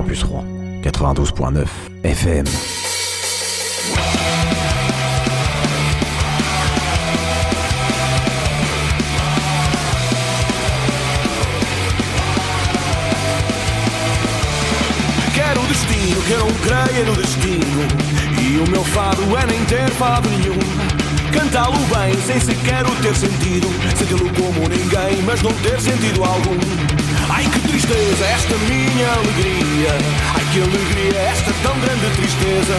Campus Rouen, 92.9 FM. Sem sequer o ter sentido. Senti-lo como ninguém, mas não ter sentido algum. Ai que tristeza, esta minha alegria. Ai que alegria, esta tão grande tristeza.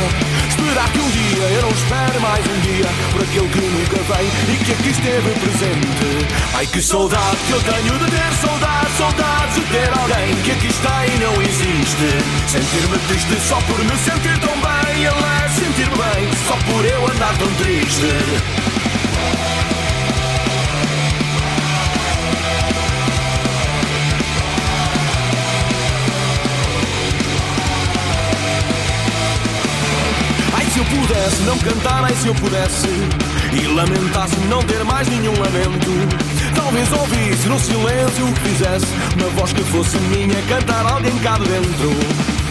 Esperar que um dia eu não espere mais um dia por aquele que nunca vem e que aqui esteve presente. Ai que saudade que eu tenho de ter saudade, saudades de ter alguém que aqui está e não existe. Sentir-me triste só por me sentir tão bem, aliás, sentir-me bem só por eu andar tão triste. Pudesse não cantar, ai se eu pudesse E lamentasse não ter mais nenhum lamento Talvez ouvisse no silêncio o que fizesse Uma voz que fosse minha cantar alguém cá de dentro.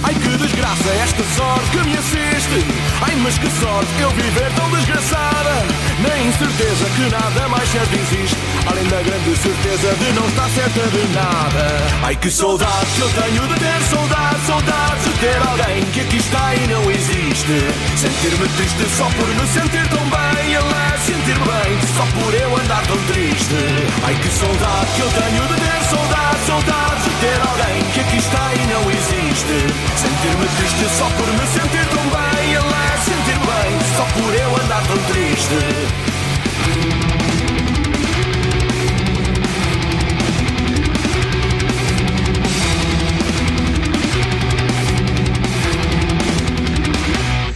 Ai que desgraça esta sorte que me assiste. Ai mas que sorte eu viver tão desgraçada. Na incerteza que nada mais certo existe Além da grande certeza de não estar certa de nada. Ai que saudade que eu tenho de ter saudade Saudades de ter alguém que aqui está e não existe. Sentir-me triste só por me sentir tão bem Ela sentir-me bem só por eu andar tão triste. Ai que saudade que eu tenho de ter saudade Saudades de ter alguém que aqui está e não existe. Sentir-me triste só por me sentir tão bem Ela sentir-me bem só por eu andar tão triste.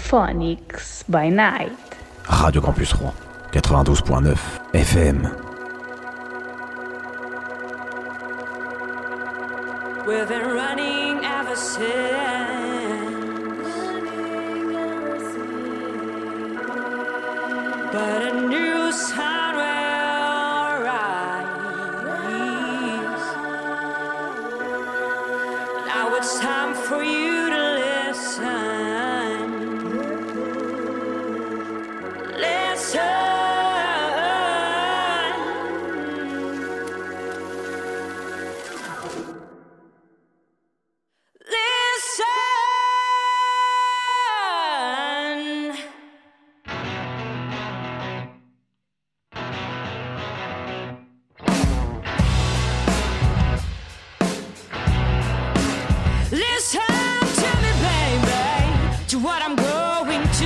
Phonics by Night. Radio Campus Rouen, 92.9 FM. We've been running ever since. But a new sun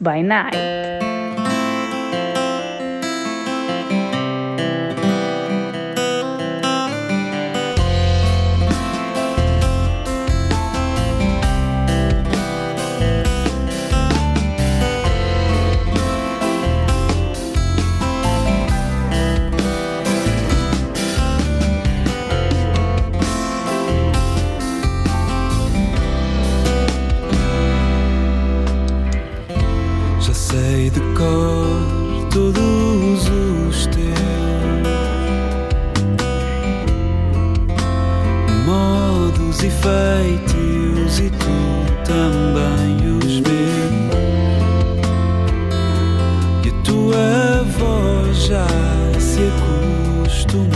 by 9. feitios e tu também os vês. E a tua voz já se acostumou.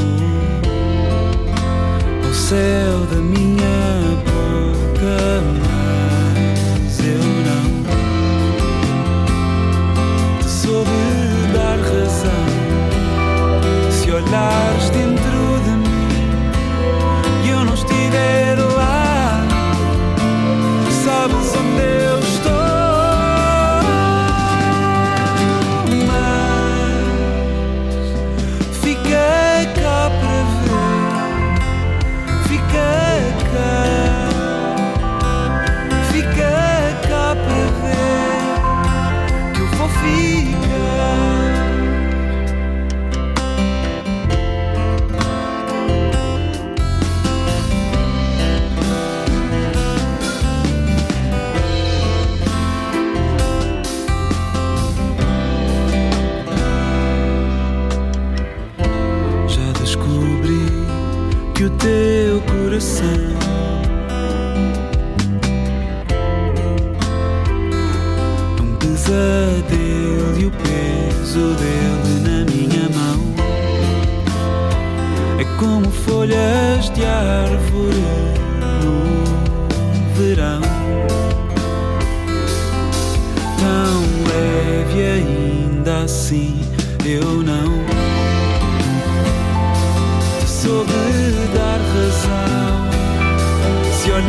Ao céu da minha boca, mas eu não. Te soube dar razão. Se olhares de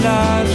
Se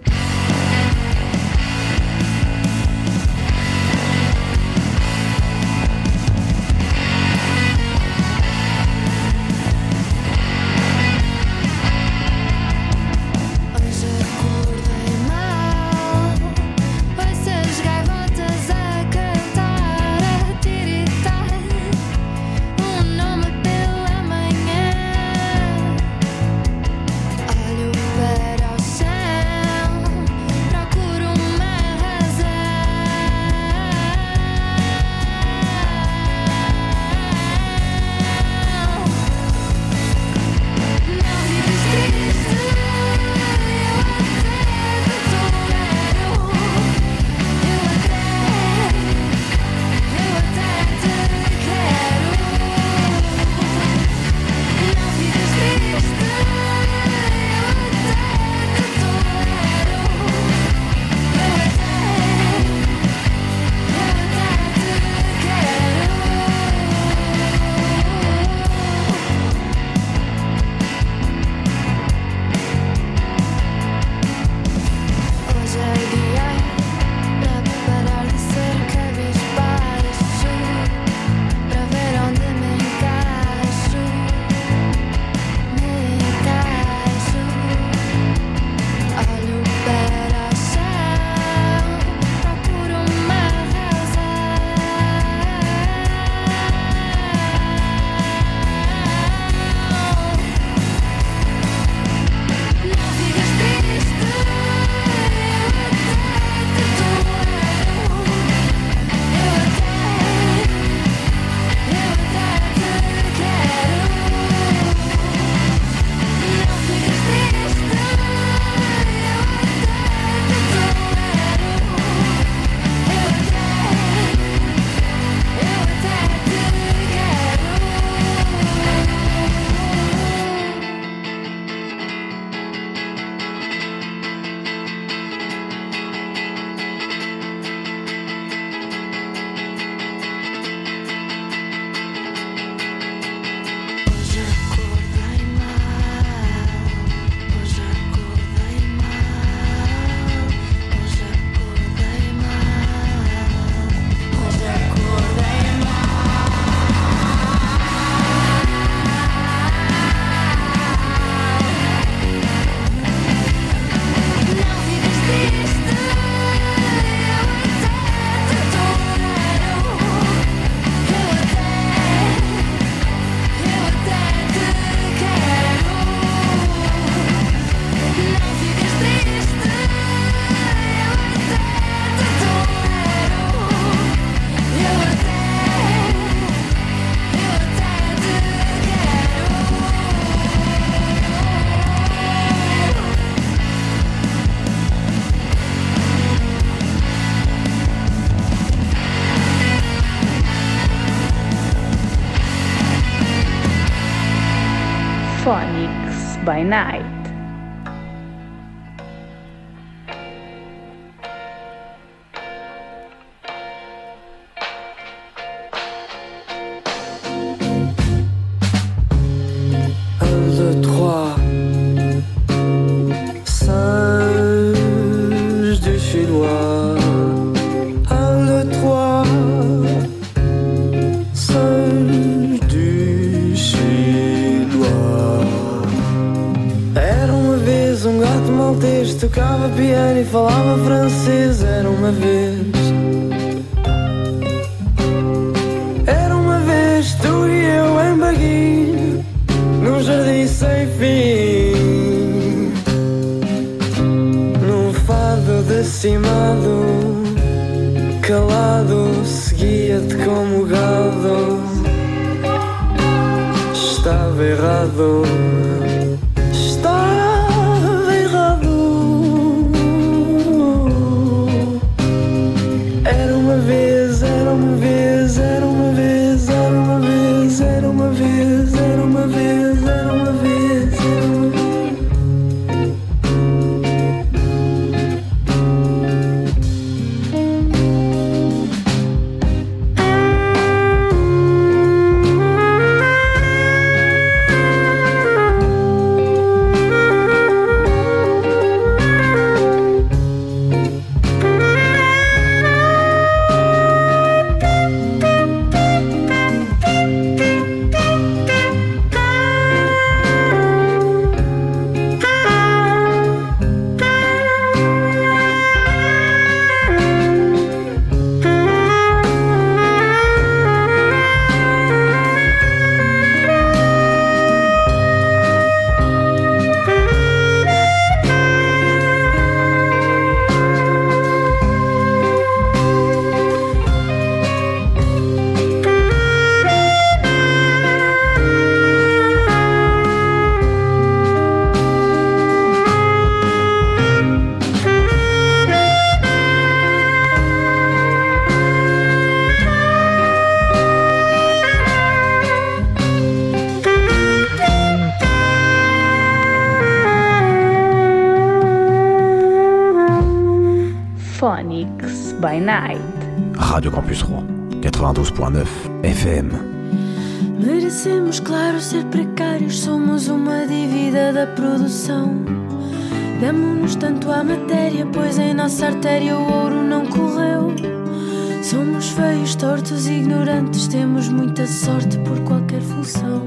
Feios, tortos ignorantes. Temos muita sorte por qualquer função.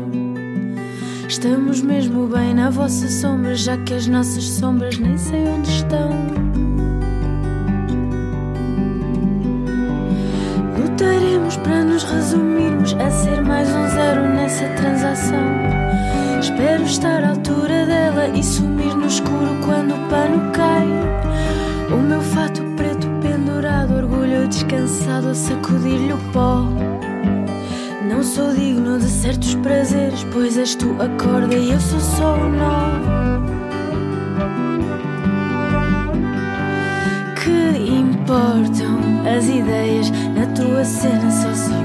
Estamos mesmo bem na vossa sombra, já que as nossas sombras nem sei onde estão. Lutaremos para nos resumirmos a ser mais um zero nessa transação. Espero estar à altura dela e sumir no escuro quando o pano cai. O meu fato descansado a sacudir-lhe o pó. Não sou digno de certos prazeres, pois és tu a corda e eu sou só o nó. Que importam as ideias na tua cena? Só sigo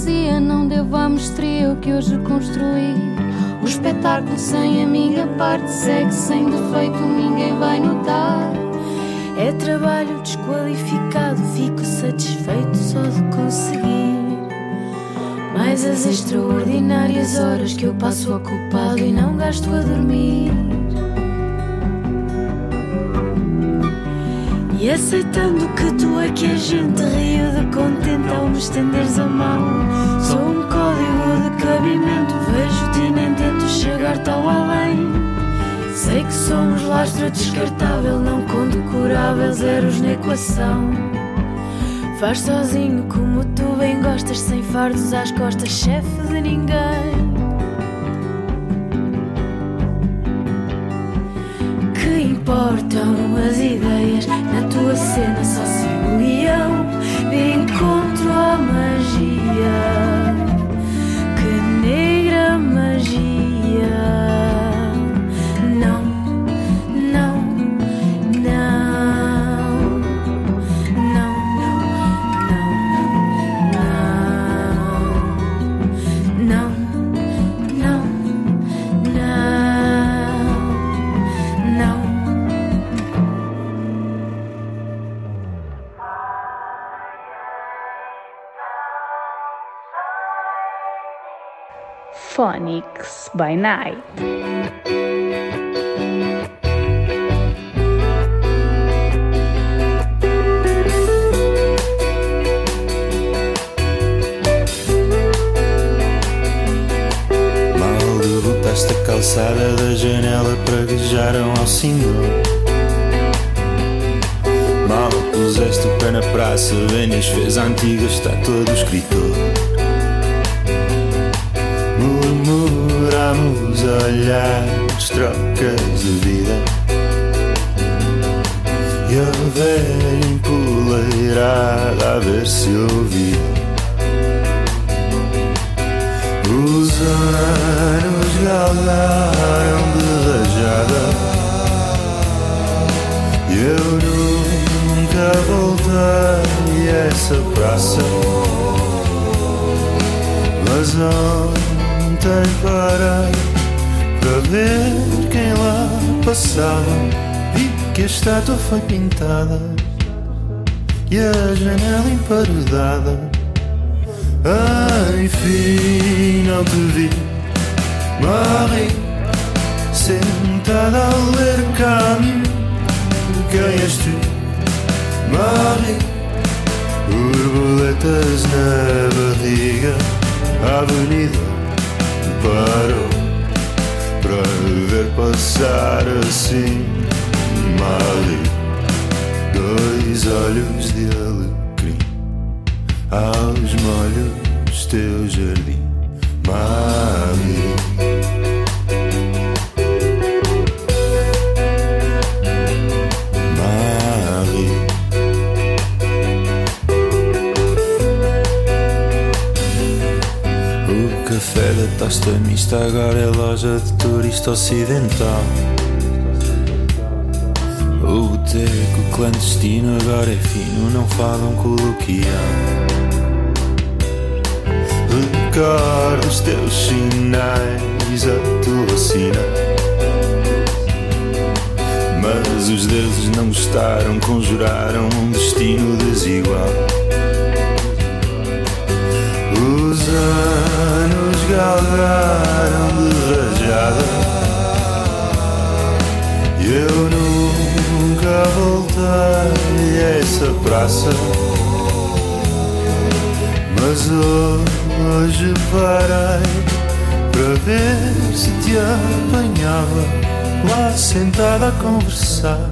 fazia, não devo à mestria o que hoje construí. O espetáculo sem a minha parte segue sem defeito, ninguém vai notar. É trabalho desqualificado, fico satisfeito só de conseguir. Mais as extraordinárias horas que eu passo ocupado e não gasto a dormir. E aceitando que tu é que a gente rio de contente ao me estenderes a mão. Sei que somos lastro descartável, não condecorável, zeros na equação. Faz sozinho como tu bem gostas, sem fardos às costas, chefe de ninguém. Que importam as ideias na tua cena, só sigo o guião de encontro à magia. By Night. Mal derrotaste a calçada da janela praguejaram ao single Mal puseste o pé na praça Vénias fez a antiga estátua do escritor Murmuramos olhares, trocas de vida. E a velha empoleirada a ver se ouvia. Os anos galgaram de rajada. E eu nunca voltei a essa praça. Mas ontem parei ver quem lá passava Vi que a estátua foi pintada E a janela emparedada enfim não te vi Marie Sentada a ler caminho Quem és tu? Marie Borboletas na barriga A avenida parou Para ver passar assim Marie Dois olhos de alegria aos molhos teu jardim, Maria. O café da tosta mista agora é loja de turista ocidental. O boteco clandestino agora é fino, não falam coloquial. Recordo os teus sinais, a tua sina. Mas os deuses não gostaram, conjuraram um destino desigual. Os anos galgaram de rajada. E eu nunca voltei a essa praça. Mas hoje parei para ver se te apanhava lá sentada a conversar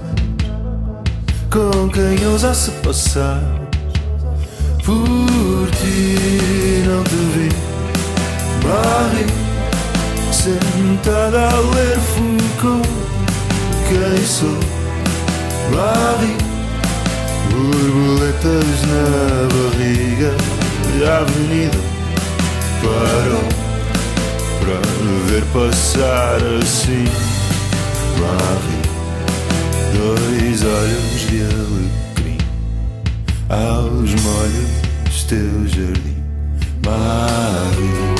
com quem ousasse passar por ti. Não te vi, Marie, sentada a ler Foucault. Quem sou, Marie? Borboletas na barriga. E a avenida parou para ver passar assim. Marie Dois olhos de alecrim. Aos molhos teu jardim. Marie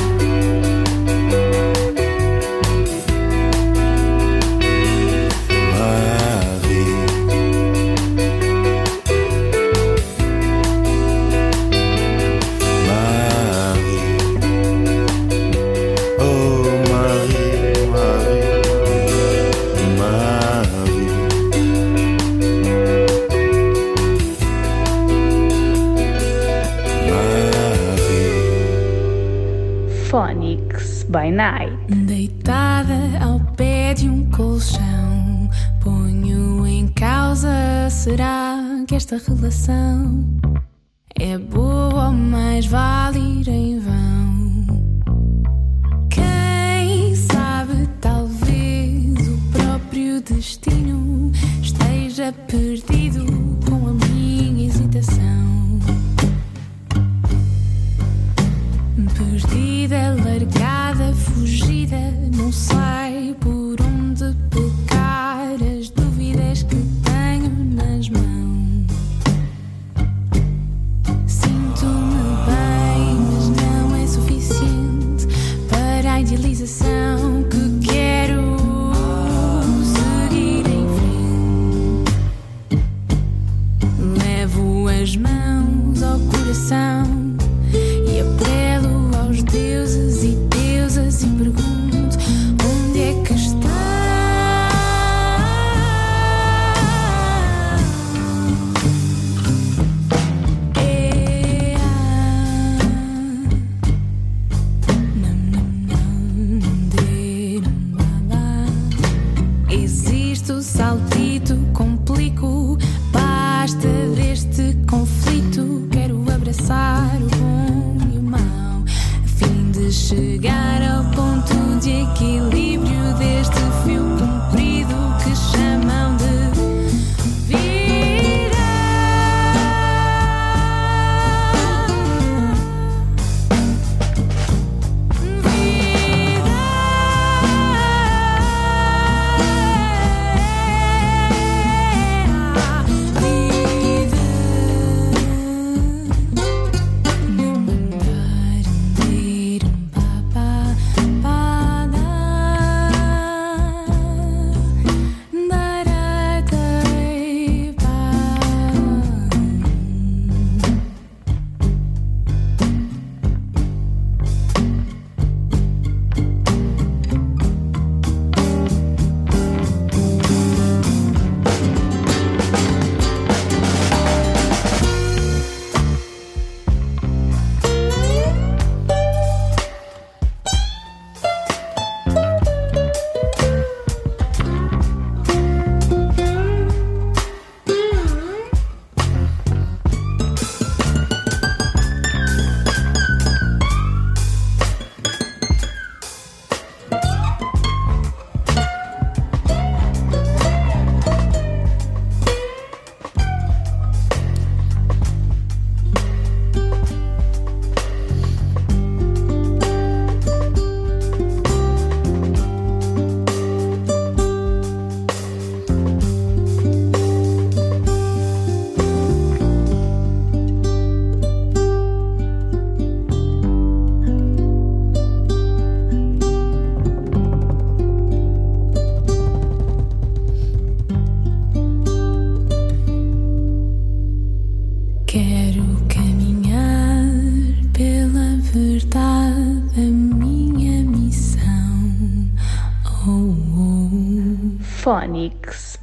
by Night. Deitada ao pé de um colchão, ponho em causa: será que esta relação é boa ou mais vale? you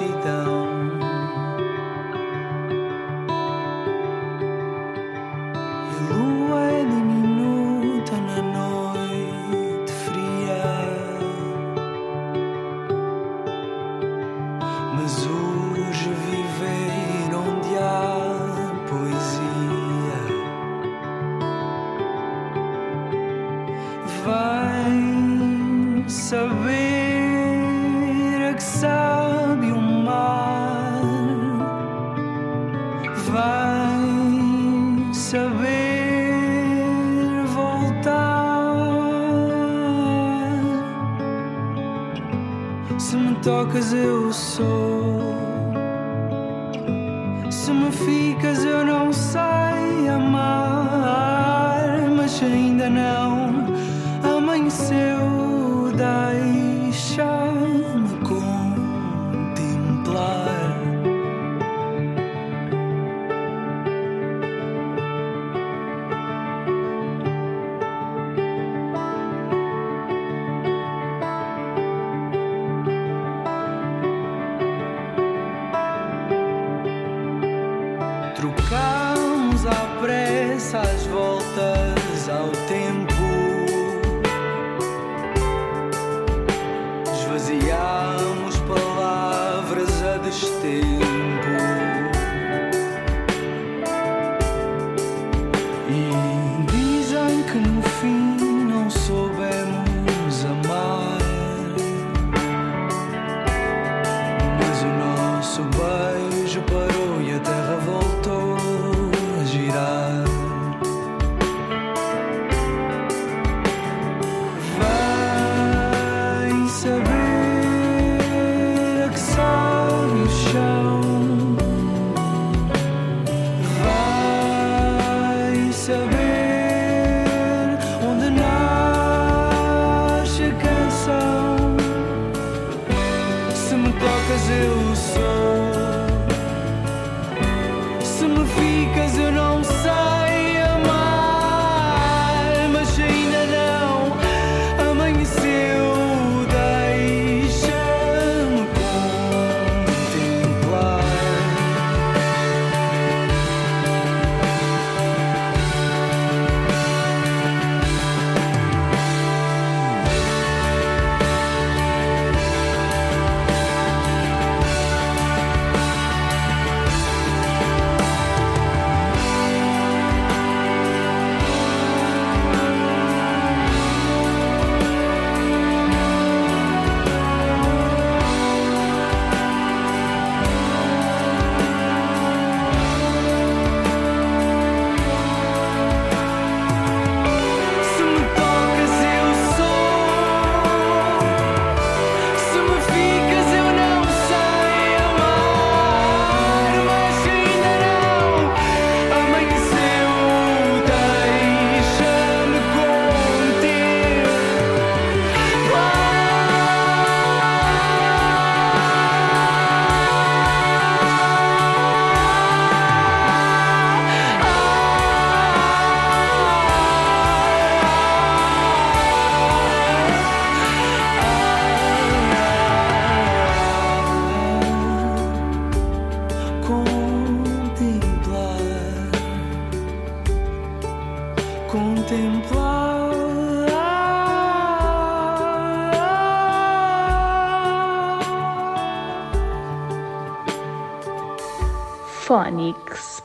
partita que eu sou. olhos.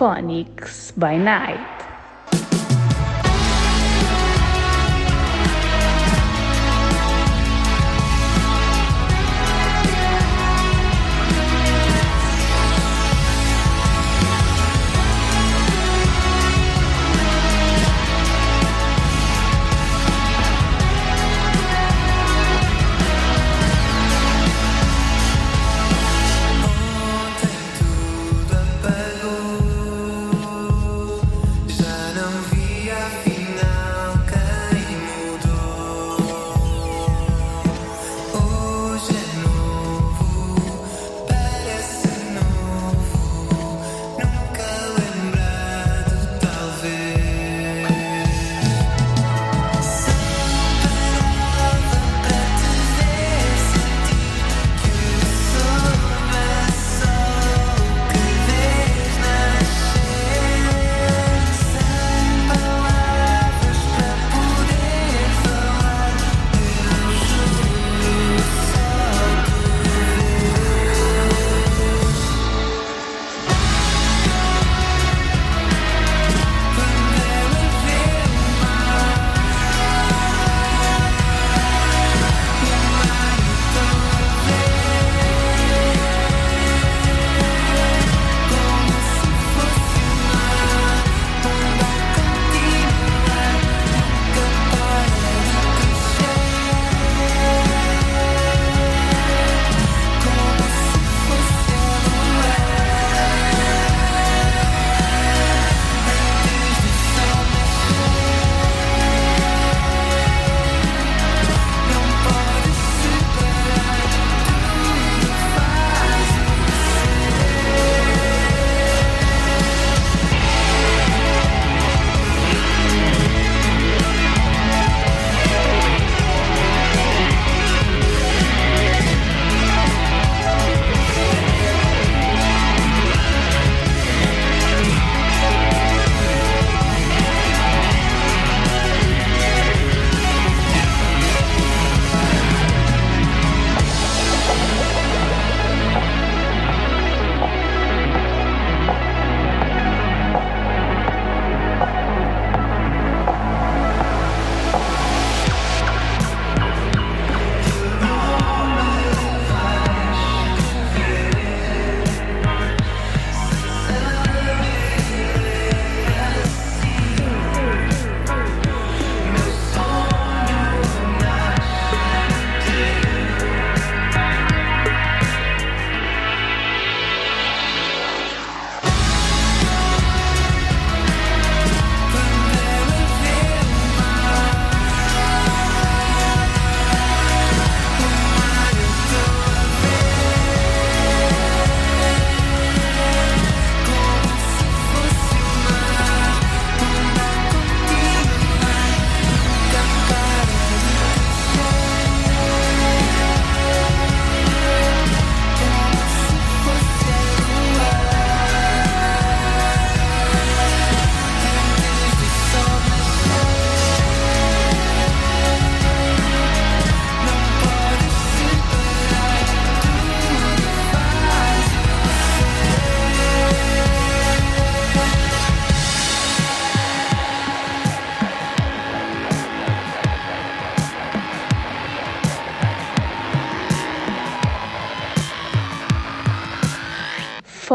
Phonics by Night.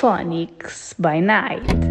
Phonics by Night.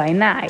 By Night.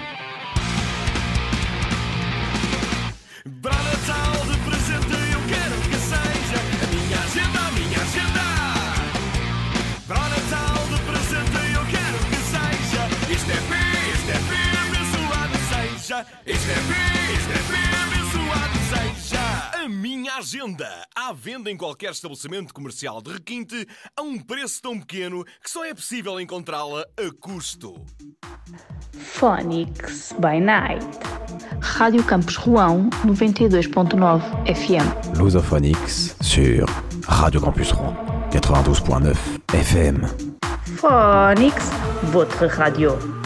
Venda em qualquer estabelecimento comercial de requinte a um preço tão pequeno que só é possível encontrá-la a custo. Phonics by Night. Rádio Campus Rouen 92.9 FM. Lusophonix sur Radio Campus Rouen 92.9 FM. Phonics, votre radio.